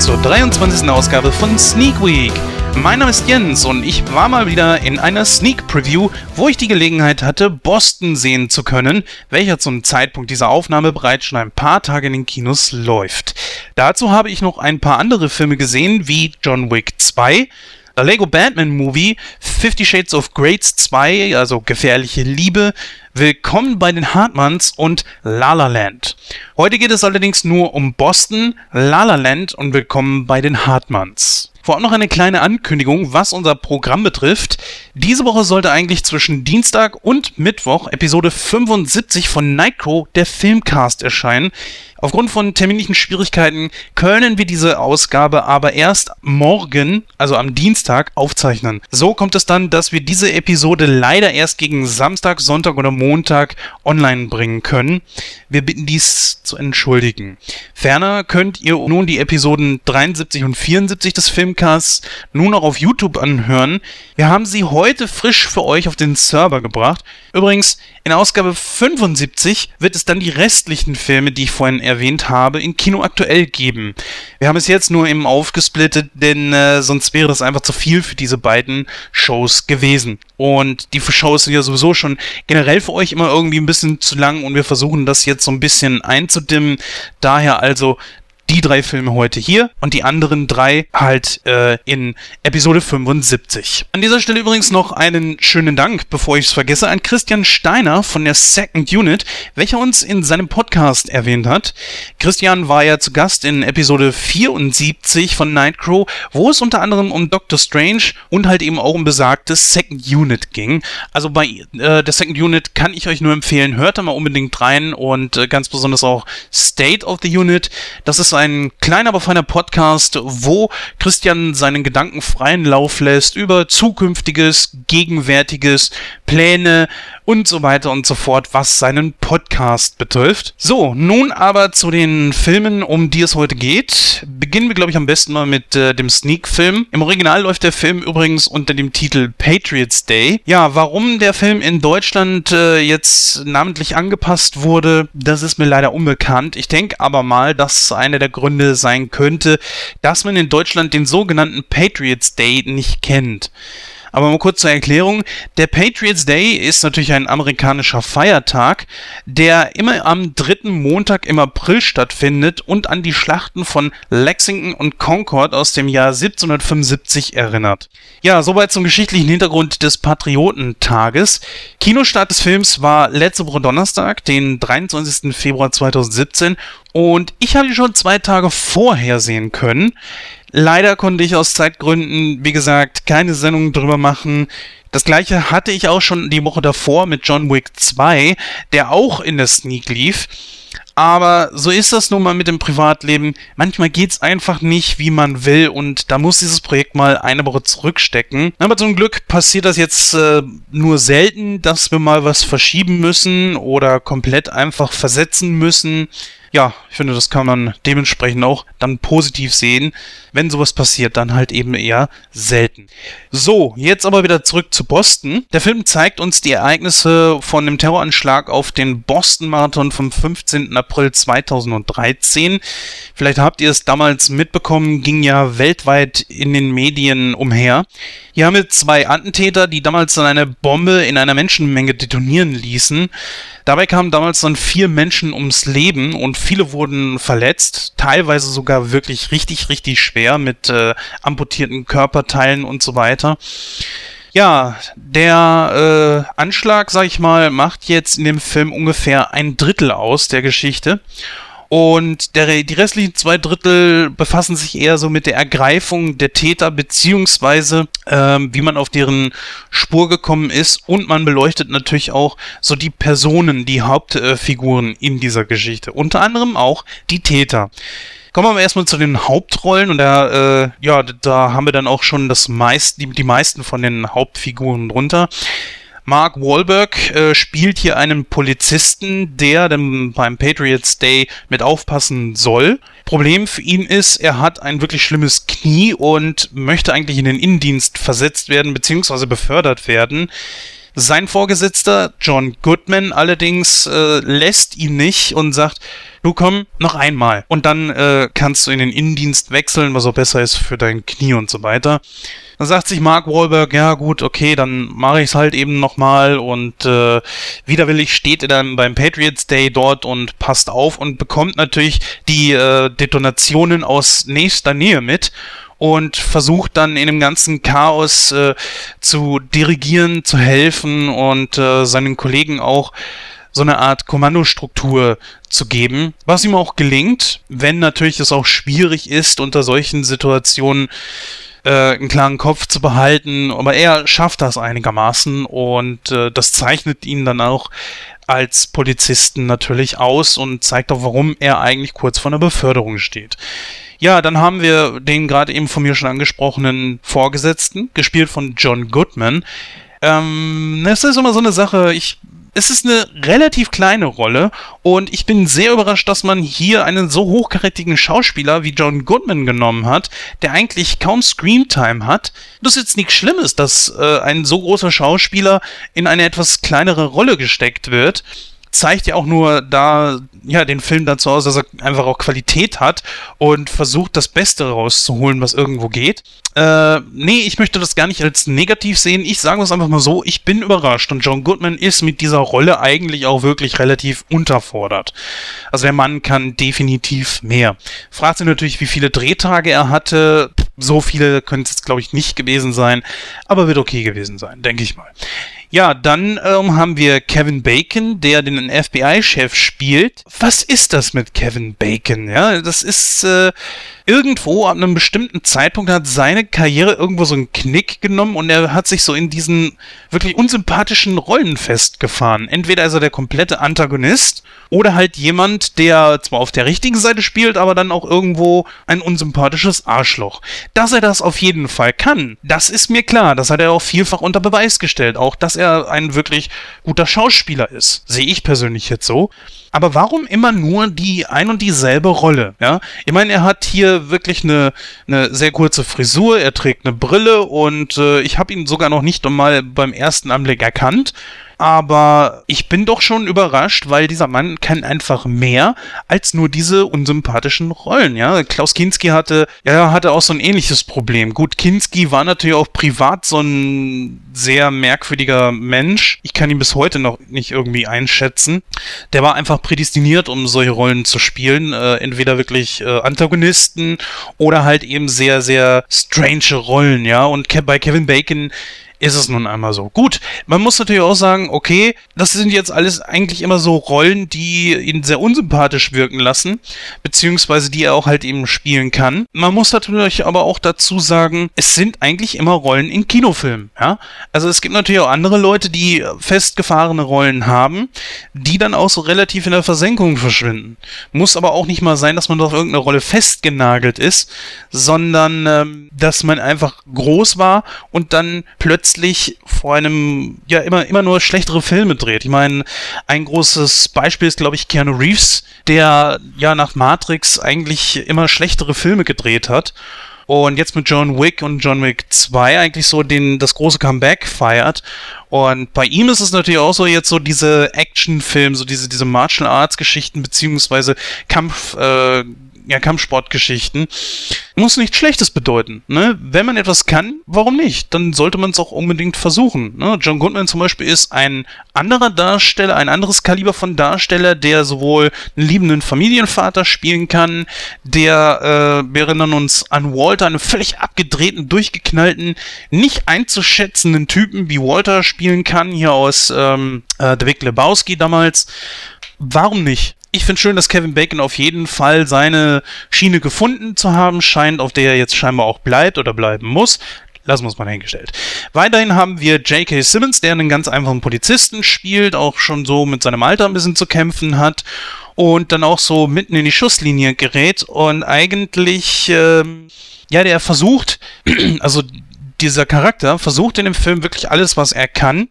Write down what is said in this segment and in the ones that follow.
zur 23. Ausgabe von Sneak Week. Mein Name ist Jens und ich war mal wieder in einer Sneak Preview, wo ich die Gelegenheit hatte, Boston sehen zu können, welcher zum Zeitpunkt dieser Aufnahme bereits schon ein paar Tage in den Kinos läuft. Dazu habe ich noch ein paar andere Filme gesehen, wie John Wick 2, The Lego Batman Movie, Fifty Shades of Grades 2, also Gefährliche Liebe, Willkommen bei den Hartmanns und La La Land. Heute geht es allerdings nur um Boston, La La Land und Willkommen bei den Hartmanns. Vorab noch eine kleine Ankündigung, was unser Programm betrifft. Diese Woche sollte eigentlich zwischen Dienstag und Mittwoch Episode 75 von Nightcrow, der Filmcast, erscheinen. Aufgrund von terminlichen Schwierigkeiten können wir diese Ausgabe aber erst morgen, also am Dienstag, aufzeichnen. So kommt es dann, dass wir diese Episode leider erst gegen Samstag, Sonntag oder Montag online bringen können. Wir bitten dies zu entschuldigen. Ferner könnt ihr nun die Episoden 73 und 74 des Filmcasts nun auch auf YouTube anhören. Wir haben sie heute frisch für euch auf den Server gebracht. Übrigens, in Ausgabe 75 wird es dann die restlichen Filme, die ich vorhin erwähnt habe, in Kino aktuell geben. Wir haben es jetzt nur eben aufgesplittet, denn äh, sonst wäre das einfach zu viel für diese beiden Shows gewesen. Und die Shows sind ja sowieso schon generell für euch immer irgendwie ein bisschen zu lang und wir versuchen das jetzt so ein bisschen einzudimmen. Daher also die drei Filme heute hier und die anderen drei halt äh, in Episode 75. An dieser Stelle übrigens noch einen schönen Dank, bevor ich es vergesse, an Christian Steiner von der Second Unit, welcher uns in seinem Podcast erwähnt hat. Christian war ja zu Gast in Episode 74 von Nightcrow, wo es unter anderem um Doctor Strange und halt eben auch um besagtes Second Unit ging. Also bei äh, der Second Unit kann ich euch nur empfehlen, hört da mal unbedingt rein und äh, ganz besonders auch State of the Unit. Das ist ein kleiner, aber feiner Podcast, wo Christian seinen Gedanken freien Lauf lässt über zukünftiges, gegenwärtiges, Pläne und so weiter und so fort, was seinen Podcast betrifft. So, nun aber zu den Filmen, um die es heute geht. Beginnen wir, glaube ich, am besten mal mit äh, dem Sneak-Film. Im Original läuft der Film übrigens unter dem Titel Patriots Day. Ja, warum der Film in Deutschland äh, jetzt namentlich angepasst wurde, das ist mir leider unbekannt. Ich denke aber mal, dass einer der Gründe sein könnte, dass man in Deutschland den sogenannten Patriots Day nicht kennt. Aber mal kurz zur Erklärung. Der Patriots Day ist natürlich ein amerikanischer Feiertag, der immer am dritten Montag im April stattfindet und an die Schlachten von Lexington und Concord aus dem Jahr 1775 erinnert. Ja, soweit zum geschichtlichen Hintergrund des Patriotentages. Kinostart des Films war letzte Woche Donnerstag, den 23. Februar 2017 und ich habe ihn schon zwei Tage vorher sehen können. Leider konnte ich aus Zeitgründen, wie gesagt, keine Sendung drüber machen. Das gleiche hatte ich auch schon die Woche davor mit John Wick 2, der auch in der Sneak lief. Aber so ist das nun mal mit dem Privatleben. Manchmal geht's einfach nicht, wie man will und da muss dieses Projekt mal eine Woche zurückstecken. Aber zum Glück passiert das jetzt äh, nur selten, dass wir mal was verschieben müssen oder komplett einfach versetzen müssen ja, ich finde, das kann man dementsprechend auch dann positiv sehen. Wenn sowas passiert, dann halt eben eher selten. So, jetzt aber wieder zurück zu Boston. Der Film zeigt uns die Ereignisse von dem Terroranschlag auf den Boston Marathon vom 15. April 2013. Vielleicht habt ihr es damals mitbekommen, ging ja weltweit in den Medien umher. Hier haben wir zwei Attentäter, die damals dann eine Bombe in einer Menschenmenge detonieren ließen. Dabei kamen damals dann vier Menschen ums Leben und viele wurden verletzt, teilweise sogar wirklich richtig, richtig schwer mit äh, amputierten Körperteilen und so weiter. Ja, der äh, Anschlag, sag ich mal, macht jetzt in dem Film ungefähr ein Drittel aus der Geschichte. Und der, die restlichen zwei Drittel befassen sich eher so mit der Ergreifung der Täter, beziehungsweise ähm, wie man auf deren Spur gekommen ist. Und man beleuchtet natürlich auch so die Personen, die Hauptfiguren in dieser Geschichte. Unter anderem auch die Täter. Kommen wir aber erstmal zu den Hauptrollen und da, äh, ja, da haben wir dann auch schon das meist, die, die meisten von den Hauptfiguren drunter. Mark Wahlberg äh, spielt hier einen Polizisten, der dann beim Patriots Day mit aufpassen soll. Problem für ihn ist, er hat ein wirklich schlimmes Knie und möchte eigentlich in den Innendienst versetzt werden bzw. befördert werden. Sein Vorgesetzter, John Goodman, allerdings äh, lässt ihn nicht und sagt, du komm, noch einmal. Und dann äh, kannst du in den Innendienst wechseln, was auch besser ist für dein Knie und so weiter. Dann sagt sich Mark Wahlberg, ja gut, okay, dann mache ich es halt eben nochmal und äh, widerwillig steht er dann beim Patriots Day dort und passt auf und bekommt natürlich die äh, Detonationen aus nächster Nähe mit und versucht dann in dem ganzen Chaos äh, zu dirigieren, zu helfen und äh, seinen Kollegen auch so eine Art Kommandostruktur zu geben, was ihm auch gelingt, wenn natürlich es auch schwierig ist, unter solchen Situationen äh, einen klaren Kopf zu behalten, aber er schafft das einigermaßen und äh, das zeichnet ihn dann auch als Polizisten natürlich aus und zeigt auch, warum er eigentlich kurz vor einer Beförderung steht. Ja, dann haben wir den gerade eben von mir schon angesprochenen Vorgesetzten, gespielt von John Goodman. Ähm, das ist immer so eine Sache, ich es ist eine relativ kleine Rolle und ich bin sehr überrascht, dass man hier einen so hochkarätigen Schauspieler wie John Goodman genommen hat, der eigentlich kaum Screamtime hat. Das ist jetzt nichts Schlimmes, dass äh, ein so großer Schauspieler in eine etwas kleinere Rolle gesteckt wird zeigt ja auch nur da, ja, den Film dazu aus, dass er einfach auch Qualität hat und versucht, das Beste rauszuholen, was irgendwo geht. Äh, nee, ich möchte das gar nicht als negativ sehen. Ich sage es einfach mal so, ich bin überrascht und John Goodman ist mit dieser Rolle eigentlich auch wirklich relativ unterfordert. Also der Mann kann definitiv mehr. Fragt sich natürlich, wie viele Drehtage er hatte. So viele können es jetzt, glaube ich, nicht gewesen sein, aber wird okay gewesen sein, denke ich mal. Ja, dann ähm, haben wir Kevin Bacon, der den FBI-Chef spielt. Was ist das mit Kevin Bacon? Ja, das ist äh, irgendwo ab einem bestimmten Zeitpunkt hat seine Karriere irgendwo so einen Knick genommen und er hat sich so in diesen wirklich unsympathischen Rollen festgefahren. Entweder ist er der komplette Antagonist oder halt jemand, der zwar auf der richtigen Seite spielt, aber dann auch irgendwo ein unsympathisches Arschloch. Dass er das auf jeden Fall kann, das ist mir klar. Das hat er auch vielfach unter Beweis gestellt. Auch, dass er ein wirklich guter Schauspieler ist. Sehe ich persönlich jetzt so. Aber warum immer nur die ein und dieselbe Rolle? Ja, ich meine, er hat hier wirklich eine, eine sehr kurze Frisur, er trägt eine Brille und äh, ich habe ihn sogar noch nicht einmal beim ersten Anblick erkannt aber ich bin doch schon überrascht, weil dieser Mann kann einfach mehr als nur diese unsympathischen Rollen, ja. Klaus Kinski hatte, ja, hatte auch so ein ähnliches Problem. Gut, Kinski war natürlich auch privat so ein sehr merkwürdiger Mensch. Ich kann ihn bis heute noch nicht irgendwie einschätzen. Der war einfach prädestiniert, um solche Rollen zu spielen. Äh, entweder wirklich äh, Antagonisten oder halt eben sehr, sehr strange Rollen, ja. Und bei Kevin Bacon ist es nun einmal so. Gut, man muss natürlich auch sagen, okay, das sind jetzt alles eigentlich immer so Rollen, die ihn sehr unsympathisch wirken lassen, beziehungsweise die er auch halt eben spielen kann. Man muss natürlich aber auch dazu sagen, es sind eigentlich immer Rollen in Kinofilmen, ja. Also es gibt natürlich auch andere Leute, die festgefahrene Rollen haben, die dann auch so relativ in der Versenkung verschwinden. Muss aber auch nicht mal sein, dass man auf irgendeine Rolle festgenagelt ist, sondern ähm, dass man einfach groß war und dann plötzlich letztlich vor einem, ja, immer, immer nur schlechtere Filme dreht. Ich meine, ein großes Beispiel ist, glaube ich, Keanu Reeves, der ja nach Matrix eigentlich immer schlechtere Filme gedreht hat. Und jetzt mit John Wick und John Wick 2 eigentlich so den, das große Comeback feiert. Und bei ihm ist es natürlich auch so jetzt so diese Actionfilme, so diese, diese Martial Arts Geschichten, beziehungsweise Kampf, äh, ja, Kampfsportgeschichten. Muss nichts Schlechtes bedeuten. Ne? Wenn man etwas kann, warum nicht? Dann sollte man es auch unbedingt versuchen. Ne? John Goodman zum Beispiel ist ein anderer Darsteller, ein anderes Kaliber von Darsteller, der sowohl einen liebenden Familienvater spielen kann, der, äh, wir erinnern uns an Walter, einen völlig abgedrehten, durchgeknallten, nicht einzuschätzenden Typen wie Walter spielen kann, hier aus ähm, äh, The Big Lebowski damals. Warum nicht? Ich finde schön, dass Kevin Bacon auf jeden Fall seine Schiene gefunden zu haben scheint, auf der er jetzt scheinbar auch bleibt oder bleiben muss. Lassen wir es mal hingestellt. Weiterhin haben wir J.K. Simmons, der einen ganz einfachen Polizisten spielt, auch schon so mit seinem Alter ein bisschen zu kämpfen hat und dann auch so mitten in die Schusslinie gerät und eigentlich, ähm, ja, der versucht, also dieser Charakter versucht in dem Film wirklich alles, was er kann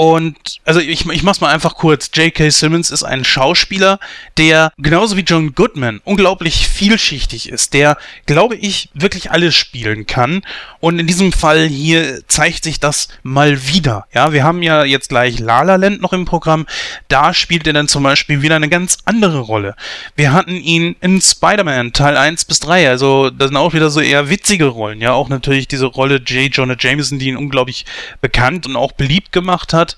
Und also ich, ich mach's mal einfach kurz. J.K. Simmons ist ein Schauspieler, der genauso wie John Goodman unglaublich vielschichtig ist, der, glaube ich, wirklich alles spielen kann. Und in diesem Fall hier zeigt sich das mal wieder. Ja, wir haben ja jetzt gleich La La Land noch im Programm. Da spielt er dann zum Beispiel wieder eine ganz andere Rolle. Wir hatten ihn in Spider-Man Teil 1 bis 3. Also das sind auch wieder so eher witzige Rollen. Ja, auch natürlich diese Rolle J. Jonah Jameson, die ihn unglaublich bekannt und auch beliebt gemacht hat.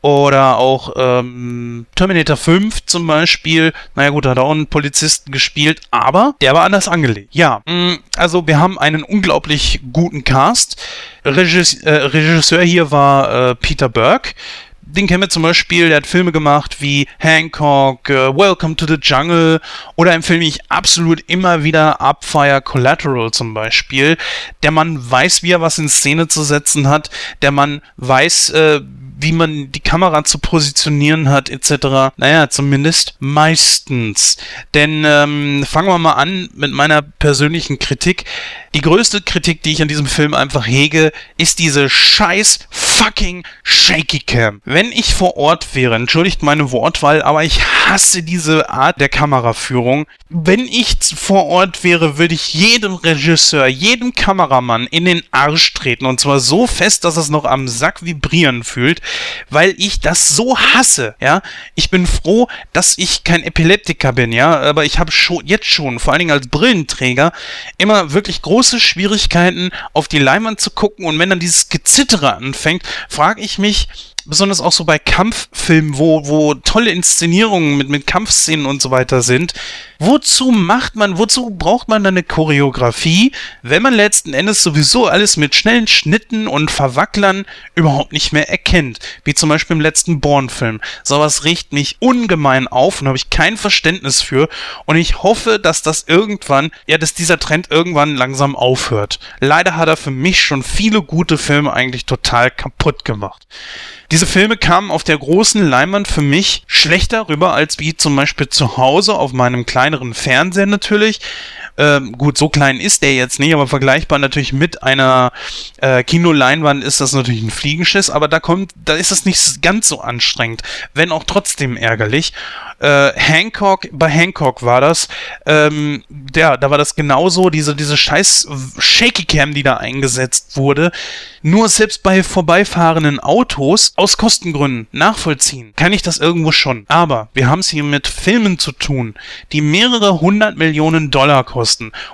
Oder auch ähm, Terminator 5 zum Beispiel. Naja gut, da hat auch einen Polizisten gespielt, aber der war anders angelegt. Ja, mh, mm, also wir haben einen unglaublich guten Cast. Regis äh, Regisseur hier war äh, Peter Burke den kennen wir zum Beispiel, der hat Filme gemacht wie Hancock, uh, Welcome to the Jungle oder ein Film, den ich absolut immer wieder abfeier, Collateral zum Beispiel. Der Mann weiß, wie er was in Szene zu setzen hat. Der Mann weiß, äh, wie man die Kamera zu positionieren hat, etc. Naja, zumindest meistens. Denn ähm, fangen wir mal an mit meiner persönlichen Kritik. Die größte Kritik, die ich an diesem Film einfach hege, ist diese scheiß fucking Shaky Cam. Wenn ich vor Ort wäre, entschuldigt meine Wortwahl, aber ich hasse diese Art der Kameraführung. Wenn ich vor Ort wäre, würde ich jedem Regisseur, jedem Kameramann in den Arsch treten und zwar so fest, dass es noch am Sack vibrieren fühlt, weil ich das so hasse, ja. Ich bin froh, dass ich kein Epileptiker bin, ja, aber ich habe schon jetzt schon, vor allen Dingen als Brillenträger, immer wirklich große Schwierigkeiten auf die Leinwand zu gucken. Und wenn dann dieses Gezittere anfängt, frage ich mich, besonders auch so bei Kampffilmen, wo, wo tolle Inszenierungen mit, mit Kampfszenen und so weiter sind. Wozu macht man, wozu braucht man dann eine Choreografie, wenn man letzten Endes sowieso alles mit schnellen Schnitten und Verwacklern überhaupt nicht mehr erkennt? Wie zum Beispiel im letzten Born-Film. Sowas riecht mich ungemein auf und habe ich kein Verständnis für. Und ich hoffe, dass das irgendwann, ja, dass dieser Trend irgendwann langsam aufhört. Leider hat er für mich schon viele gute Filme eigentlich total kaputt gemacht. Diese Filme kamen auf der großen Leinwand für mich schlechter rüber als wie zum Beispiel zu Hause auf meinem kleineren Fernseher natürlich. Ähm, gut, so klein ist der jetzt nicht, aber vergleichbar natürlich mit einer äh, Kinoleinwand ist das natürlich ein Fliegenschiss, aber da kommt, da ist es nicht ganz so anstrengend, wenn auch trotzdem ärgerlich. Äh, Hancock, bei Hancock war das, ähm, ja, da war das genauso, diese, diese scheiß Shaky Cam, die da eingesetzt wurde. Nur selbst bei vorbeifahrenden Autos, aus Kostengründen, nachvollziehen, kann ich das irgendwo schon. Aber wir haben es hier mit Filmen zu tun, die mehrere hundert Millionen Dollar kosten.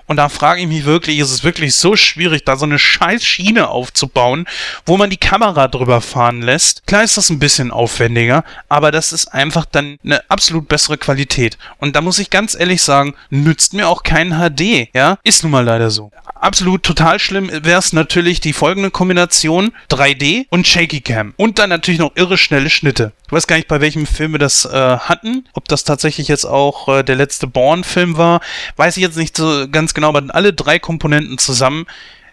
Und da frage ich mich wirklich, ist es wirklich so schwierig, da so eine scheiß Schiene aufzubauen, wo man die Kamera drüber fahren lässt? Klar ist das ein bisschen aufwendiger, aber das ist einfach dann eine absolut bessere Qualität. Und da muss ich ganz ehrlich sagen, nützt mir auch kein HD, ja? Ist nun mal leider so. Absolut total schlimm wäre es natürlich die folgende Kombination 3D und Shaky Cam. Und dann natürlich noch irre schnelle Schnitte. Ich weiß gar nicht, bei welchem Film wir das äh, hatten. Ob das tatsächlich jetzt auch äh, der letzte Born-Film war, weiß ich jetzt nicht so ganz genau, aber alle drei Komponenten zusammen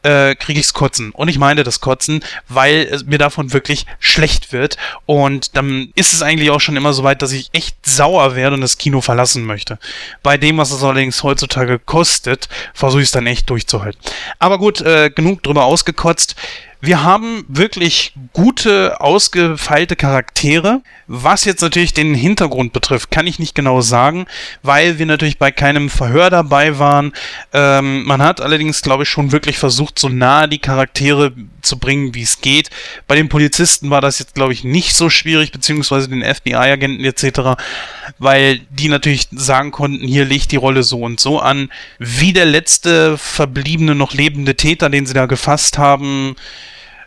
äh, kriege ich's Kotzen. Und ich meine das Kotzen, weil es mir davon wirklich schlecht wird. Und dann ist es eigentlich auch schon immer so weit, dass ich echt sauer werde und das Kino verlassen möchte. Bei dem, was es allerdings heutzutage kostet, versuche ich es dann echt durchzuhalten. Aber gut, äh, genug drüber ausgekotzt. Wir haben wirklich gute, ausgefeilte Charaktere. Was jetzt natürlich den Hintergrund betrifft, kann ich nicht genau sagen, weil wir natürlich bei keinem Verhör dabei waren. Ähm, man hat allerdings, glaube ich, schon wirklich versucht, so nah die Charaktere zu bringen, wie es geht. Bei den Polizisten war das jetzt, glaube ich, nicht so schwierig, beziehungsweise den FBI-Agenten etc., weil die natürlich sagen konnten, hier legt die Rolle so und so an. Wie der letzte verbliebene, noch lebende Täter, den sie da gefasst haben,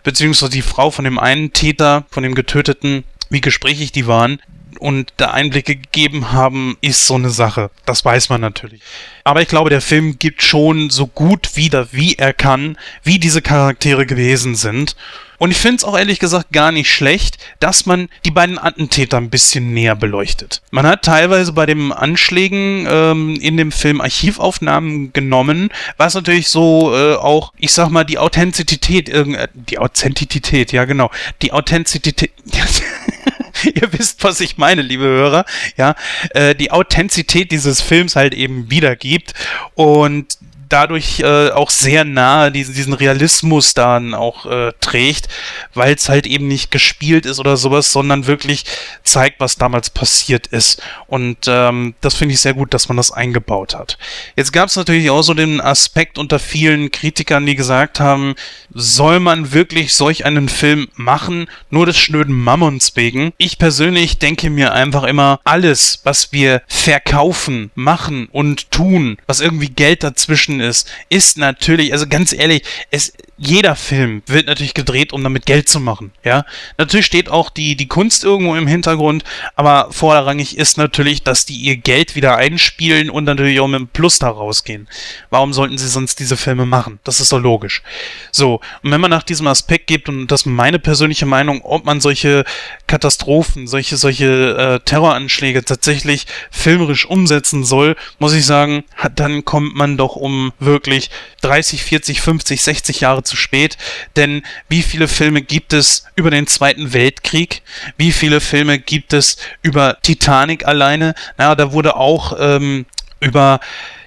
beziehungsweise die Frau von dem einen Täter, von dem Getöteten, wie gesprächig die waren und da Einblicke gegeben haben, ist so eine Sache. Das weiß man natürlich. Aber ich glaube, der Film gibt schon so gut wieder, wie er kann, wie diese Charaktere gewesen sind. Und ich finde es auch ehrlich gesagt gar nicht schlecht, dass man die beiden Attentäter ein bisschen näher beleuchtet. Man hat teilweise bei den Anschlägen ähm, in dem Film Archivaufnahmen genommen, was natürlich so äh, auch, ich sag mal, die Authentizität, äh, die Authentizität, ja genau, die Authentizität, ihr wisst, was ich meine, liebe Hörer, ja, äh, die Authentizität dieses Films halt eben wiedergibt. Und dadurch äh, auch sehr nahe diesen, diesen Realismus dann auch äh, trägt, weil es halt eben nicht gespielt ist oder sowas, sondern wirklich zeigt, was damals passiert ist. Und ähm, das finde ich sehr gut, dass man das eingebaut hat. Jetzt gab es natürlich auch so den Aspekt unter vielen Kritikern, die gesagt haben, soll man wirklich solch einen Film machen, nur des schnöden Mammons wegen? Ich persönlich denke mir einfach immer, alles, was wir verkaufen, machen und tun, was irgendwie Geld dazwischen ist, ist natürlich, also ganz ehrlich, es, jeder Film wird natürlich gedreht, um damit Geld zu machen, ja. Natürlich steht auch die, die Kunst irgendwo im Hintergrund, aber vorrangig ist natürlich, dass die ihr Geld wieder einspielen und natürlich auch mit einem Plus da rausgehen. Warum sollten sie sonst diese Filme machen? Das ist doch logisch. So, und wenn man nach diesem Aspekt gibt, und das ist meine persönliche Meinung, ob man solche Katastrophen, solche, solche äh, Terroranschläge tatsächlich filmerisch umsetzen soll, muss ich sagen, dann kommt man doch um wirklich 30, 40, 50, 60 Jahre zu spät. Denn wie viele Filme gibt es über den Zweiten Weltkrieg? Wie viele Filme gibt es über Titanic alleine? Na, da wurde auch ähm, über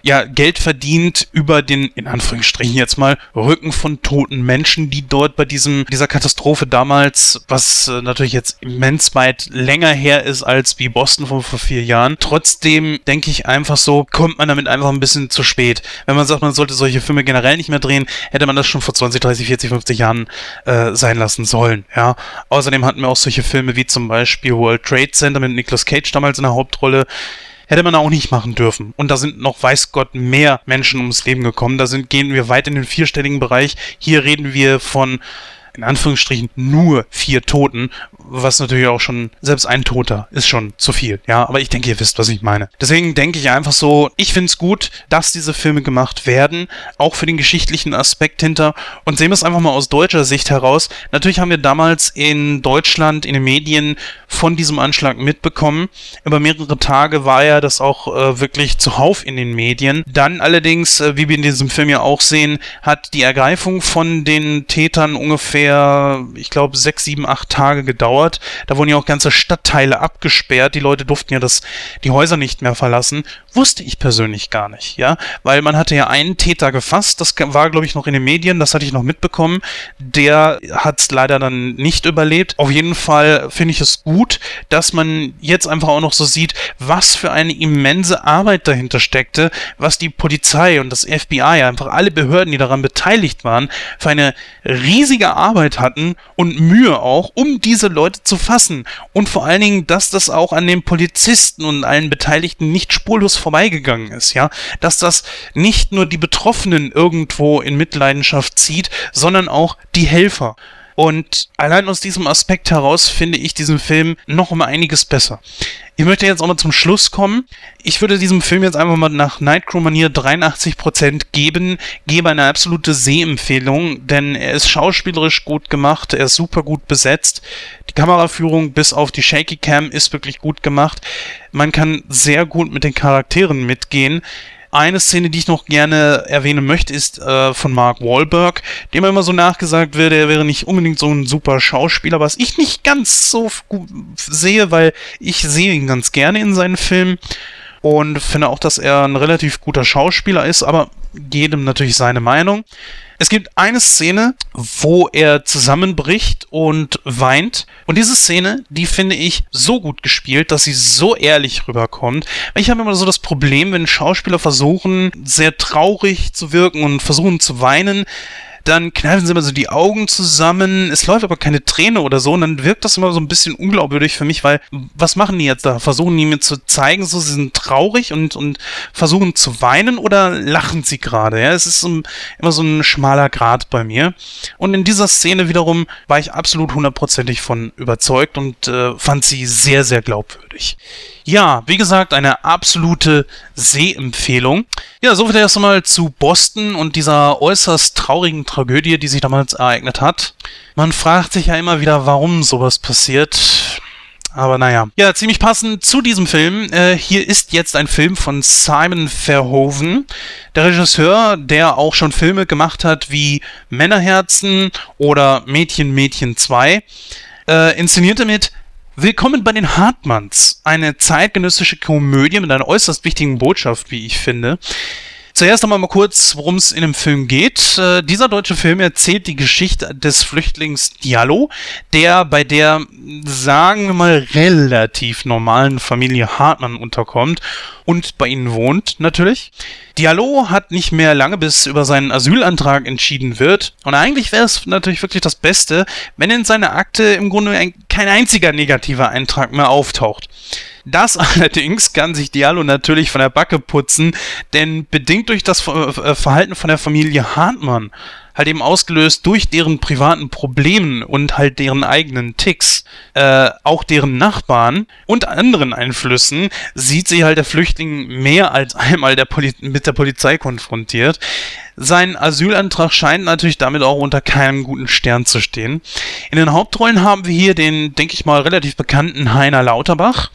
ja, Geld verdient über den, in Anführungsstrichen jetzt mal, Rücken von toten Menschen, die dort bei diesem, dieser Katastrophe damals, was äh, natürlich jetzt immens weit länger her ist als wie Boston von vor vier Jahren, trotzdem denke ich einfach so, kommt man damit einfach ein bisschen zu spät. Wenn man sagt, man sollte solche Filme generell nicht mehr drehen, hätte man das schon vor 20, 30, 40, 50 Jahren äh, sein lassen sollen, ja. Außerdem hatten wir auch solche Filme wie zum Beispiel World Trade Center mit Nicolas Cage damals in der Hauptrolle, hätte man auch nicht machen dürfen. Und da sind noch, weiß Gott, mehr Menschen ums Leben gekommen. Da sind, gehen wir weit in den vierstelligen Bereich. Hier reden wir von in Anführungsstrichen nur vier Toten, was natürlich auch schon, selbst ein Toter ist schon zu viel, ja, aber ich denke, ihr wisst, was ich meine. Deswegen denke ich einfach so, ich finde es gut, dass diese Filme gemacht werden, auch für den geschichtlichen Aspekt hinter und sehen wir es einfach mal aus deutscher Sicht heraus. Natürlich haben wir damals in Deutschland in den Medien von diesem Anschlag mitbekommen. Über mehrere Tage war ja das auch äh, wirklich zuhauf in den Medien. Dann allerdings, äh, wie wir in diesem Film ja auch sehen, hat die Ergreifung von den Tätern ungefähr, ich glaube, sechs, sieben, acht Tage gedauert. Da wurden ja auch ganze Stadtteile abgesperrt. Die Leute durften ja das, die Häuser nicht mehr verlassen. Wusste ich persönlich gar nicht, ja, weil man hatte ja einen Täter gefasst. Das war, glaube ich, noch in den Medien. Das hatte ich noch mitbekommen. Der hat es leider dann nicht überlebt. Auf jeden Fall finde ich es gut gut, dass man jetzt einfach auch noch so sieht, was für eine immense Arbeit dahinter steckte, was die Polizei und das FBI, einfach alle Behörden, die daran beteiligt waren, für eine riesige Arbeit hatten und Mühe auch, um diese Leute zu fassen. Und vor allen Dingen, dass das auch an den Polizisten und allen Beteiligten nicht spurlos vorbeigegangen ist, ja, dass das nicht nur die Betroffenen irgendwo in Mitleidenschaft zieht, sondern auch die Helfer. Und allein aus diesem Aspekt heraus finde ich diesen Film noch um einiges besser. Ich möchte jetzt auch mal zum Schluss kommen. Ich würde diesem Film jetzt einfach mal nach Nightcrow-Manier 83% geben, gebe eine absolute Sehempfehlung, denn er ist schauspielerisch gut gemacht, er ist super gut besetzt. Die Kameraführung bis auf die Shaky Cam ist wirklich gut gemacht. Man kann sehr gut mit den Charakteren mitgehen. Eine Szene, die ich noch gerne erwähnen möchte, ist äh, von Mark Wahlberg, dem immer so nachgesagt wird, er wäre nicht unbedingt so ein super Schauspieler, was ich nicht ganz so sehe, weil ich sehe ihn ganz gerne in seinen Filmen und finde auch, dass er ein relativ guter Schauspieler ist, aber jedem natürlich seine Meinung. Es gibt eine Szene, wo er zusammenbricht und weint. Und diese Szene, die finde ich so gut gespielt, dass sie so ehrlich rüberkommt. Ich habe immer so das Problem, wenn Schauspieler versuchen, sehr traurig zu wirken und versuchen zu weinen, dann kneifen sie immer so die Augen zusammen, es läuft aber keine Träne oder so, und dann wirkt das immer so ein bisschen unglaubwürdig für mich, weil was machen die jetzt da? Versuchen die mir zu zeigen, so sie sind traurig und, und versuchen zu weinen oder lachen sie gerade? Ja, es ist so, immer so ein schmaler Grad bei mir. Und in dieser Szene wiederum war ich absolut hundertprozentig von überzeugt und äh, fand sie sehr, sehr glaubwürdig. Ja, wie gesagt, eine absolute Sehempfehlung. Ja, so viel erst einmal zu Boston und dieser äußerst traurigen Tragödie, die sich damals ereignet hat. Man fragt sich ja immer wieder, warum sowas passiert. Aber naja. Ja, ziemlich passend zu diesem Film. Äh, hier ist jetzt ein Film von Simon Verhoeven. Der Regisseur, der auch schon Filme gemacht hat wie Männerherzen oder Mädchen Mädchen 2. Äh, inszenierte mit Willkommen bei den Hartmanns, eine zeitgenössische Komödie mit einer äußerst wichtigen Botschaft, wie ich finde. Zuerst einmal mal kurz, worum es in dem Film geht. Äh, dieser deutsche Film erzählt die Geschichte des Flüchtlings Diallo, der bei der, sagen wir mal, relativ normalen Familie Hartmann unterkommt und bei ihnen wohnt natürlich. Diallo hat nicht mehr lange, bis über seinen Asylantrag entschieden wird. Und eigentlich wäre es natürlich wirklich das Beste, wenn in seiner Akte im Grunde ein, kein einziger negativer Eintrag mehr auftaucht. Das allerdings kann sich Diallo natürlich von der Backe putzen, denn bedingt durch das äh, Verhalten von der Familie Hartmann, halt eben ausgelöst durch deren privaten Problemen und halt deren eigenen Ticks, äh, auch deren Nachbarn und anderen Einflüssen, sieht sich halt der Flüchtling mehr als einmal der mit der Polizei konfrontiert. Sein Asylantrag scheint natürlich damit auch unter keinem guten Stern zu stehen. In den Hauptrollen haben wir hier den, denke ich mal, relativ bekannten Heiner Lauterbach.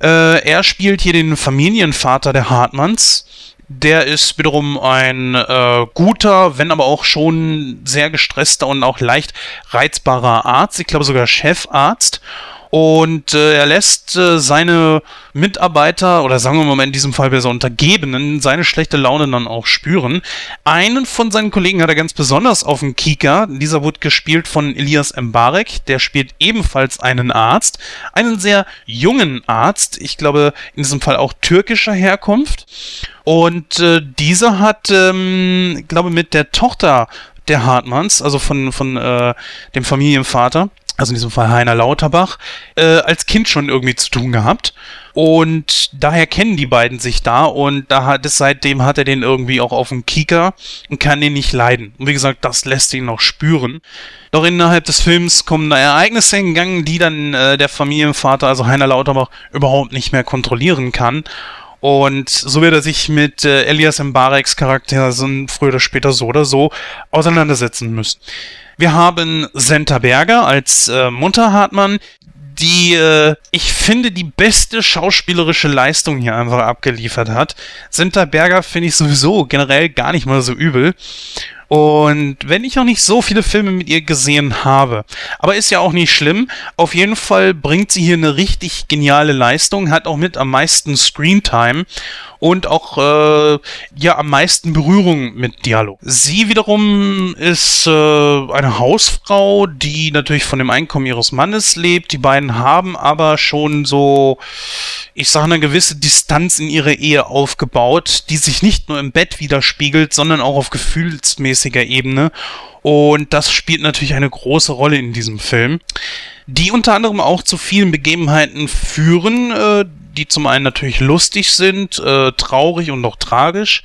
Äh, er spielt hier den Familienvater der Hartmanns. Der ist wiederum ein äh, guter, wenn aber auch schon sehr gestresster und auch leicht reizbarer Arzt. Ich glaube sogar Chefarzt. Und äh, er lässt äh, seine Mitarbeiter oder sagen wir mal in diesem Fall besser Untergebenen seine schlechte Laune dann auch spüren. Einen von seinen Kollegen hat er ganz besonders auf dem Kika. Dieser wird gespielt von Elias Mbarek. Der spielt ebenfalls einen Arzt. Einen sehr jungen Arzt. Ich glaube in diesem Fall auch türkischer Herkunft. Und äh, dieser hat, ähm, glaube mit der Tochter der Hartmanns, also von, von äh, dem Familienvater, also in diesem Fall Heiner Lauterbach, äh, als Kind schon irgendwie zu tun gehabt. Und daher kennen die beiden sich da und da hat es seitdem hat er den irgendwie auch auf dem Kieker und kann den nicht leiden. Und wie gesagt, das lässt ihn noch spüren. Doch innerhalb des Films kommen da Ereignisse in Gang, die dann äh, der Familienvater, also Heiner Lauterbach, überhaupt nicht mehr kontrollieren kann. Und so wird er sich mit äh, Elias Mbareks Charakter früher oder später so oder so auseinandersetzen müssen. Wir haben Senta Berger als äh, Mutter Hartmann, die, äh, ich finde, die beste schauspielerische Leistung hier einfach abgeliefert hat. Senta Berger finde ich sowieso generell gar nicht mal so übel. Und wenn ich noch nicht so viele Filme mit ihr gesehen habe, aber ist ja auch nicht schlimm, auf jeden Fall bringt sie hier eine richtig geniale Leistung, hat auch mit am meisten Screentime und auch äh, ja am meisten Berührung mit Dialog. Sie wiederum ist äh, eine Hausfrau, die natürlich von dem Einkommen ihres Mannes lebt. Die beiden haben aber schon so, ich sage eine gewisse Distanz in ihre Ehe aufgebaut, die sich nicht nur im Bett widerspiegelt, sondern auch auf gefühlsmäßiger Ebene. Und das spielt natürlich eine große Rolle in diesem Film, die unter anderem auch zu vielen Begebenheiten führen, äh, die zum einen natürlich lustig sind, äh, traurig und auch tragisch.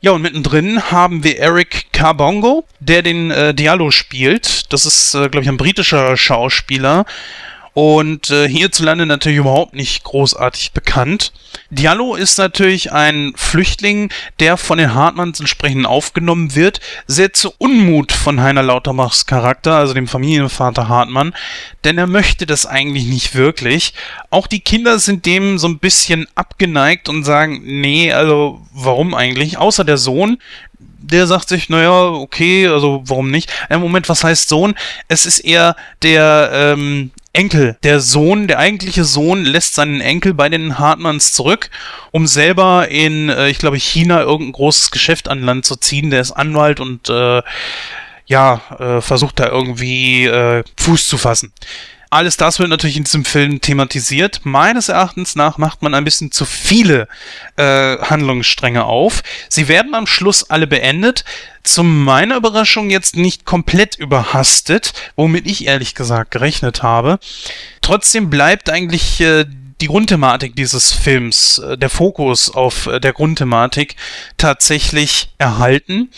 Ja, und mittendrin haben wir Eric Carbongo, der den äh, Diallo spielt. Das ist, äh, glaube ich, ein britischer Schauspieler und äh, hierzulande natürlich überhaupt nicht großartig bekannt. Diallo ist natürlich ein Flüchtling, der von den Hartmanns entsprechend aufgenommen wird, sehr zu Unmut von Heiner Lauterbachs Charakter, also dem Familienvater Hartmann, denn er möchte das eigentlich nicht wirklich. Auch die Kinder sind dem so ein bisschen abgeneigt und sagen, nee, also warum eigentlich? Außer der Sohn, der sagt sich, naja, okay, also warum nicht? Im Moment, was heißt Sohn? Es ist eher der ähm, Enkel. Der Sohn, der eigentliche Sohn lässt seinen Enkel bei den Hartmanns zurück, um selber in, äh, ich glaube, China irgendein großes Geschäft an Land zu ziehen. Der ist Anwalt und äh, ja, äh, versucht da irgendwie äh, Fuß zu fassen. Alles das wird natürlich in diesem Film thematisiert. Meines Erachtens nach macht man ein bisschen zu viele äh, Handlungsstränge auf. Sie werden am Schluss alle beendet. Zu meiner Überraschung jetzt nicht komplett überhastet, womit ich ehrlich gesagt gerechnet habe. Trotzdem bleibt eigentlich äh, die Grundthematik dieses Films, äh, der Fokus auf äh, der Grundthematik tatsächlich erhalten.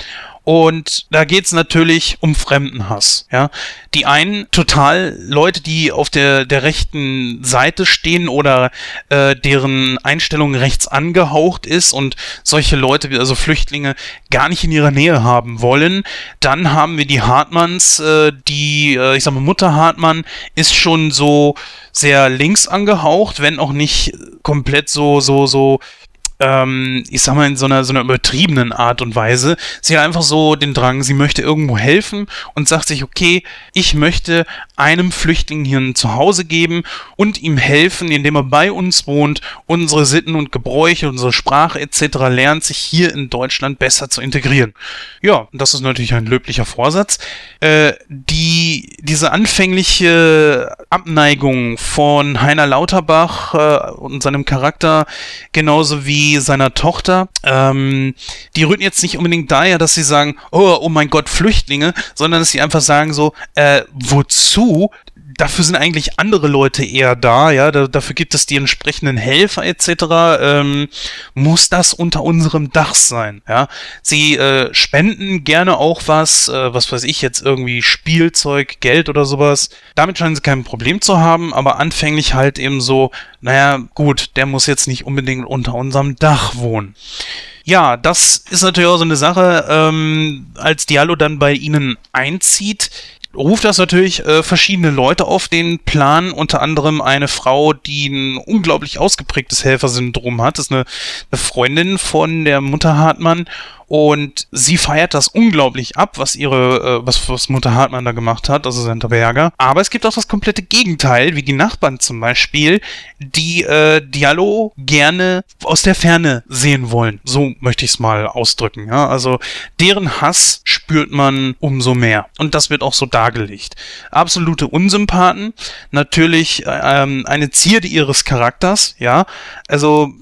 Und da geht's natürlich um Fremdenhass. Ja, die einen total Leute, die auf der der rechten Seite stehen oder äh, deren Einstellung rechts angehaucht ist und solche Leute, also Flüchtlinge, gar nicht in ihrer Nähe haben wollen. Dann haben wir die Hartmanns, äh, die, äh, ich sag mal, Mutter Hartmann ist schon so sehr links angehaucht, wenn auch nicht komplett so so so ähm, ich sag mal, in so einer, so einer übertriebenen Art und Weise. Sie hat einfach so den Drang, sie möchte irgendwo helfen und sagt sich, okay, ich möchte einem Flüchtling hier ein Zuhause geben und ihm helfen, indem er bei uns wohnt, unsere Sitten und Gebräuche, unsere Sprache etc. lernt, sich hier in Deutschland besser zu integrieren. Ja, das ist natürlich ein löblicher Vorsatz. Äh, die, diese anfängliche Abneigung von Heiner Lauterbach äh, und seinem Charakter, genauso wie seiner Tochter, ähm, die rühren jetzt nicht unbedingt daher, dass sie sagen, oh, oh mein Gott, Flüchtlinge, sondern dass sie einfach sagen so, äh, wozu? Dafür sind eigentlich andere Leute eher da, ja, da, dafür gibt es die entsprechenden Helfer etc. Ähm, muss das unter unserem Dach sein, ja. Sie äh, spenden gerne auch was, äh, was weiß ich jetzt irgendwie Spielzeug, Geld oder sowas. Damit scheinen sie kein Problem zu haben, aber anfänglich halt eben so, naja, gut, der muss jetzt nicht unbedingt unter unserem Dach wohnen. Ja, das ist natürlich auch so eine Sache, ähm, als Diallo dann bei ihnen einzieht ruft das natürlich äh, verschiedene Leute auf den Plan, unter anderem eine Frau, die ein unglaublich ausgeprägtes Helfersyndrom hat. Das ist eine, eine Freundin von der Mutter Hartmann und sie feiert das unglaublich ab, was ihre, äh, was, was Mutter Hartmann da gemacht hat, also Santa Berger. Aber es gibt auch das komplette Gegenteil, wie die Nachbarn zum Beispiel, die äh, Diallo gerne aus der Ferne sehen wollen. So möchte ich es mal ausdrücken. Ja? Also deren Hass spürt man umso mehr. Und das wird auch so dargelegt. Absolute Unsympathen, natürlich äh, ähm, eine Zierde ihres Charakters, ja. Also